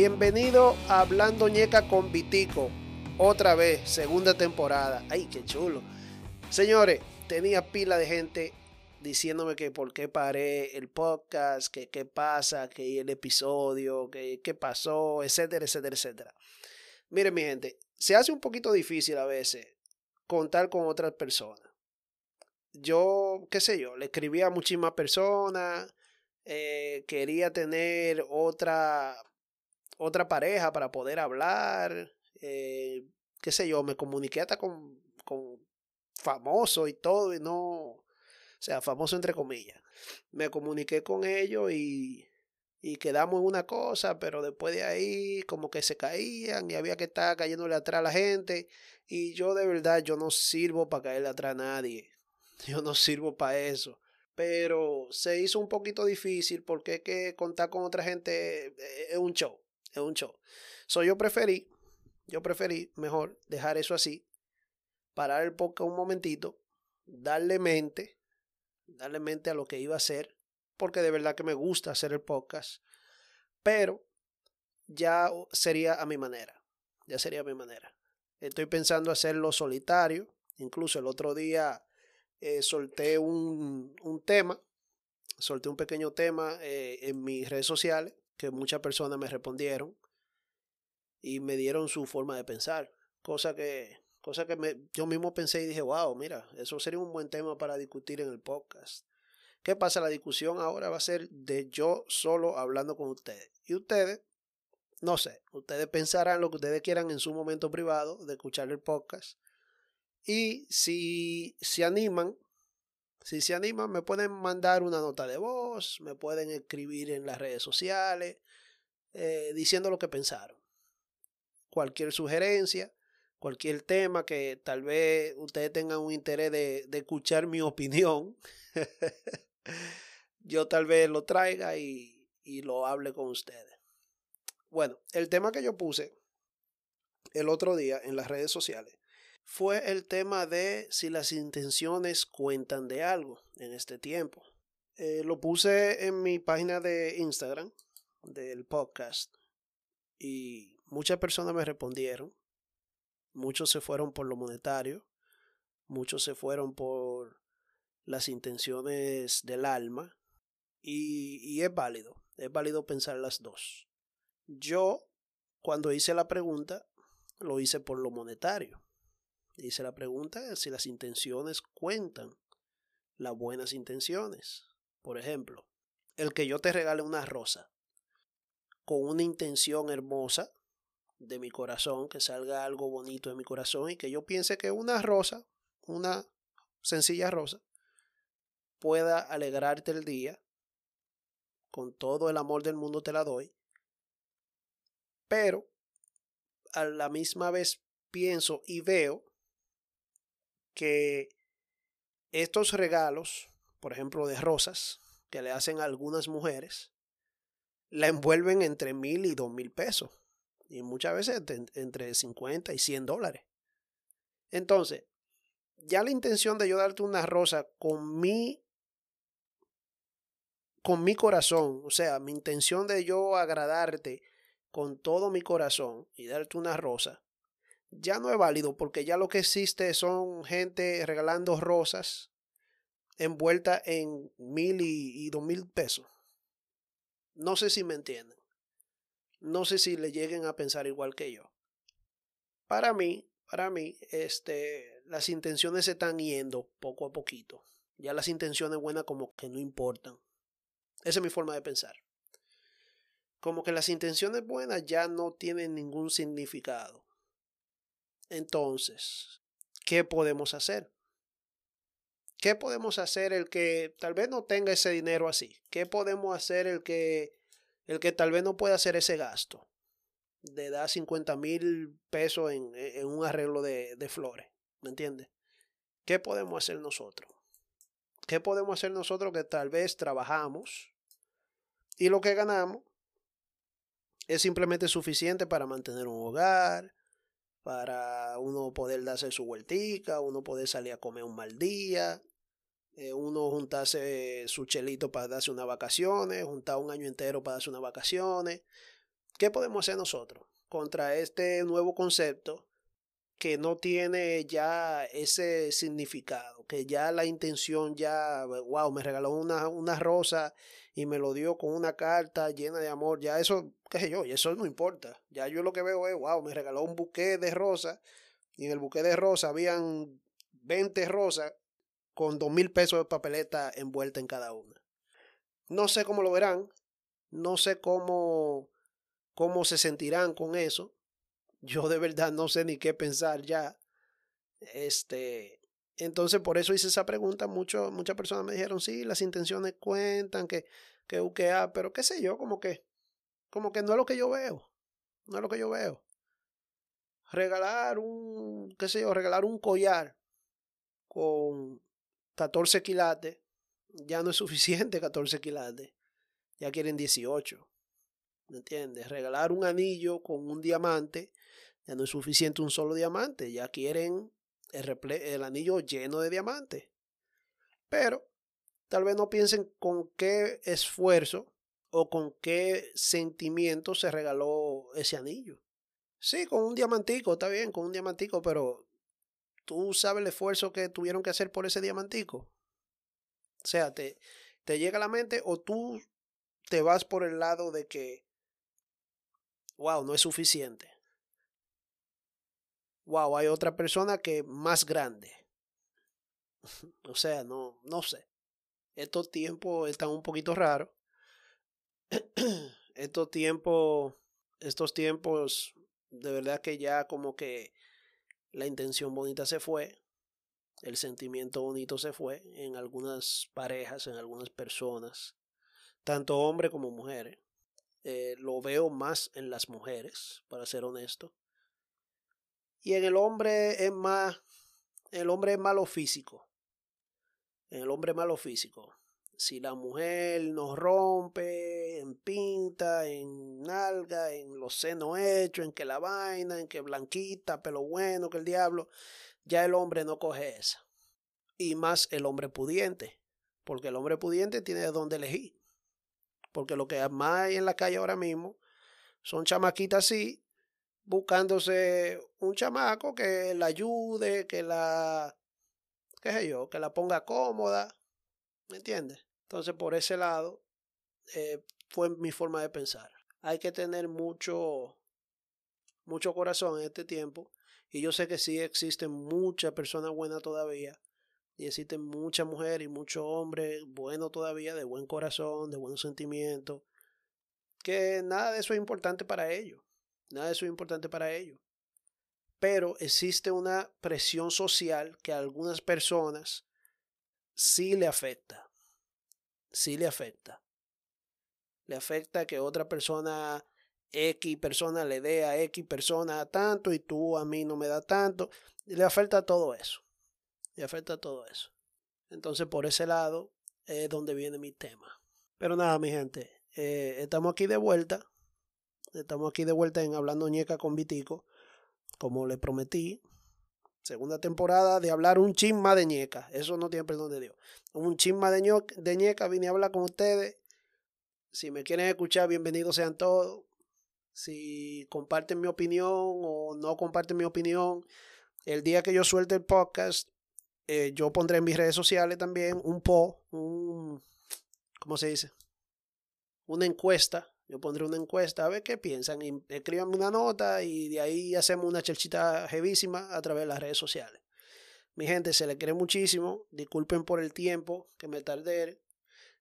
Bienvenido a Hablando Ñeca con Vitico. Otra vez, segunda temporada. Ay, qué chulo. Señores, tenía pila de gente diciéndome que por qué paré el podcast, que qué pasa, que el episodio, que qué pasó, etcétera, etcétera, etcétera. Miren, mi gente, se hace un poquito difícil a veces contar con otras personas. Yo, qué sé yo, le escribía a muchísimas personas, eh, quería tener otra, otra pareja para poder hablar, eh, qué sé yo, me comuniqué hasta con, con famosos y todo, y no, o sea, famoso entre comillas. Me comuniqué con ellos y, y quedamos en una cosa, pero después de ahí como que se caían y había que estar cayéndole atrás a la gente. Y yo de verdad, yo no sirvo para caerle atrás a nadie. Yo no sirvo para eso. Pero se hizo un poquito difícil porque es que contar con otra gente eh, es un show. Es un show. So yo preferí, yo preferí mejor dejar eso así. Parar el podcast un momentito. Darle mente. Darle mente a lo que iba a hacer. Porque de verdad que me gusta hacer el podcast. Pero ya sería a mi manera. Ya sería a mi manera. Estoy pensando hacerlo solitario. Incluso el otro día eh, solté un, un, tema, solté un pequeño tema eh, en mis redes sociales que muchas personas me respondieron y me dieron su forma de pensar, cosa que, cosa que yo mismo pensé y dije, wow, mira, eso sería un buen tema para discutir en el podcast. ¿Qué pasa? La discusión ahora va a ser de yo solo hablando con ustedes. Y ustedes, no sé, ustedes pensarán lo que ustedes quieran en su momento privado de escuchar el podcast. Y si se animan, si se animan, me pueden mandar una nota de voz, me pueden escribir en las redes sociales, eh, diciendo lo que pensaron. Cualquier sugerencia, cualquier tema que tal vez ustedes tengan un interés de, escuchar mi opinión, yo tal vez lo traiga y lo hable con ustedes. Bueno, el tema que yo puse el otro día en las redes sociales fue el tema de si las intenciones cuentan de algo en este tiempo. Eh, lo puse en mi página de Instagram del podcast y muchas personas me respondieron. Muchos se fueron por lo monetario, muchos se fueron por las intenciones del alma y, y es válido, es válido pensar las dos. Yo, cuando hice la pregunta, lo hice por lo monetario Dice la pregunta si las intenciones cuentan, las buenas intenciones. Por ejemplo, el que yo te regale una rosa con una intención hermosa de mi corazón, que salga algo bonito de mi corazón y que yo piense que una rosa, una sencilla rosa, pueda alegrarte el día, con todo el amor del mundo te la doy, pero a la misma vez pienso y veo que estos regalos, por ejemplo, de rosas, que le hacen a algunas mujeres, la envuelven entre mil y dos mil pesos. Y muchas veces entre 50 y 100 dólares. Entonces, ya la intención de yo darte una rosa con mi con mi corazón, o sea, mi intención de yo agradarte con todo mi corazón y darte una rosa, ya no es válido porque ya lo que existe son gente regalando rosas envueltas en mil y, dos mil pesos. No sé si me entienden. No sé si le lleguen a pensar igual que yo. Para mí, para mí, este, las intenciones se están yendo poco a poquito. Ya las intenciones buenas como que no importan. Esa es mi forma de pensar. Como que las intenciones buenas ya no tienen ningún significado. Entonces, ¿qué podemos hacer? ¿Qué podemos hacer el que tal vez no tenga ese dinero así? ¿Qué podemos hacer el que, el que tal vez no pueda hacer ese gasto? De dar 50 mil pesos en, en, un arreglo de, de flores. ¿Me entiendes? ¿Qué podemos hacer nosotros? ¿Qué podemos hacer nosotros que tal vez trabajamos y lo que ganamos es simplemente suficiente para mantener un hogar, para uno poder darse su vueltica, uno poder salir a comer un mal día, eh, uno juntarse su chelito para darse unas vacaciones, juntar un año entero para darse unas vacaciones, ¿Qué podemos hacer nosotros contra este nuevo concepto que no tiene ya ese significado, que ya la intención ya, wow, me regaló una, rosa y me lo dio con una carta llena de amor, ya eso, qué sé yo, y eso no importa, ya yo lo que veo es, wow, me regaló un buque de rosas y en el buque de rosas habían 20 rosas con dos mil pesos de papeleta envuelta en cada una. No sé cómo lo verán, no sé cómo, cómo se sentirán con eso, yo de verdad no sé ni qué pensar ya. Este, entonces por eso hice esa pregunta. Mucho, muchas personas me dijeron, sí, las intenciones cuentan, que, que UKA, pero qué sé yo, como que, como que no es lo que yo veo. No es lo que yo veo. Regalar un, qué sé yo, regalar un collar con 14 quilates, ya no es suficiente 14 quilates, ya quieren 18. ¿Me entiendes? Regalar un anillo con un diamante ya no es suficiente un solo diamante, ya quieren el, anillo lleno de diamantes. Pero tal vez no piensen con qué esfuerzo o con qué sentimiento se regaló ese anillo. Sí, con un diamantico, está bien, con un diamantico, pero tú sabes el esfuerzo que tuvieron que hacer por ese diamantico. O sea, te, te llega a la mente o tú te vas por el lado de que, wow, no es suficiente wow, hay otra persona que más grande. o sea, no, no sé. Estos tiempos están un poquito raros. estos tiempos, estos tiempos, de verdad que ya como que la intención bonita se fue, el sentimiento bonito se fue en algunas parejas, en algunas personas, tanto hombres como mujeres. Eh, lo veo más en las mujeres, para ser honesto. Y en el hombre es más, el hombre es malo físico. En el hombre es malo físico. Si la mujer nos rompe en pinta, en nalga, en los senos hechos, en que la vaina, en que blanquita, pelo bueno, que el diablo, ya el hombre no coge esa. Y más el hombre pudiente, porque el hombre pudiente tiene de dónde elegir. Porque lo que más hay en la calle ahora mismo son chamaquitas así, buscándose un chamaco que la ayude, que la, qué yo, que la ponga cómoda, ¿me entiendes? Entonces por ese lado eh, fue mi forma de pensar. Hay que tener mucho, mucho corazón en este tiempo y yo sé que sí existen muchas personas buenas todavía y existen muchas mujeres y muchos hombres buenos todavía, de buen corazón, de buenos sentimientos, que nada de eso es importante para ellos. Nada de eso es importante para ellos. Pero existe una presión social que a algunas personas sí le afecta. Sí le afecta. Le afecta que otra persona, X persona le dé a X persona tanto y tú a mí no me da tanto. Le afecta todo eso. Le afecta todo eso. Entonces por ese lado es donde viene mi tema. Pero nada, mi gente, eh, estamos aquí de vuelta. Estamos aquí de vuelta en Hablando ñeca con Vitico. Como le prometí, segunda temporada de hablar un chisma de ñeca. Eso no tiene perdón de Dios. Un chisma de, de ñeca. Vine a hablar con ustedes. Si me quieren escuchar, bienvenidos sean todos. Si comparten mi opinión o no comparten mi opinión, el día que yo suelte el podcast, eh, yo pondré en mis redes sociales también un po, un, ¿cómo se dice? Una encuesta yo pondré una encuesta a ver qué piensan. Y escríbanme una nota y de ahí hacemos una chelchita jevísima a través de las redes sociales. Mi gente, se le quiere muchísimo. Disculpen por el tiempo que me tardé.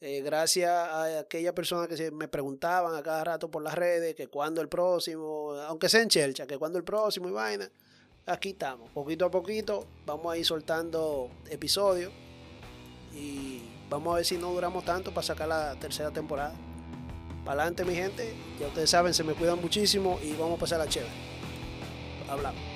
Eh, gracias a aquella persona que me preguntaban a cada rato por las redes que cuando el próximo, aunque sea en chelcha, que cuando el próximo y vaina. Aquí estamos, poquito a poquito. Vamos a ir soltando episodios. Y vamos a ver si no duramos tanto para sacar la tercera temporada. Para adelante, mi gente. Ya ustedes saben, se me cuidan muchísimo y vamos a pasar a chévere. Hablamos.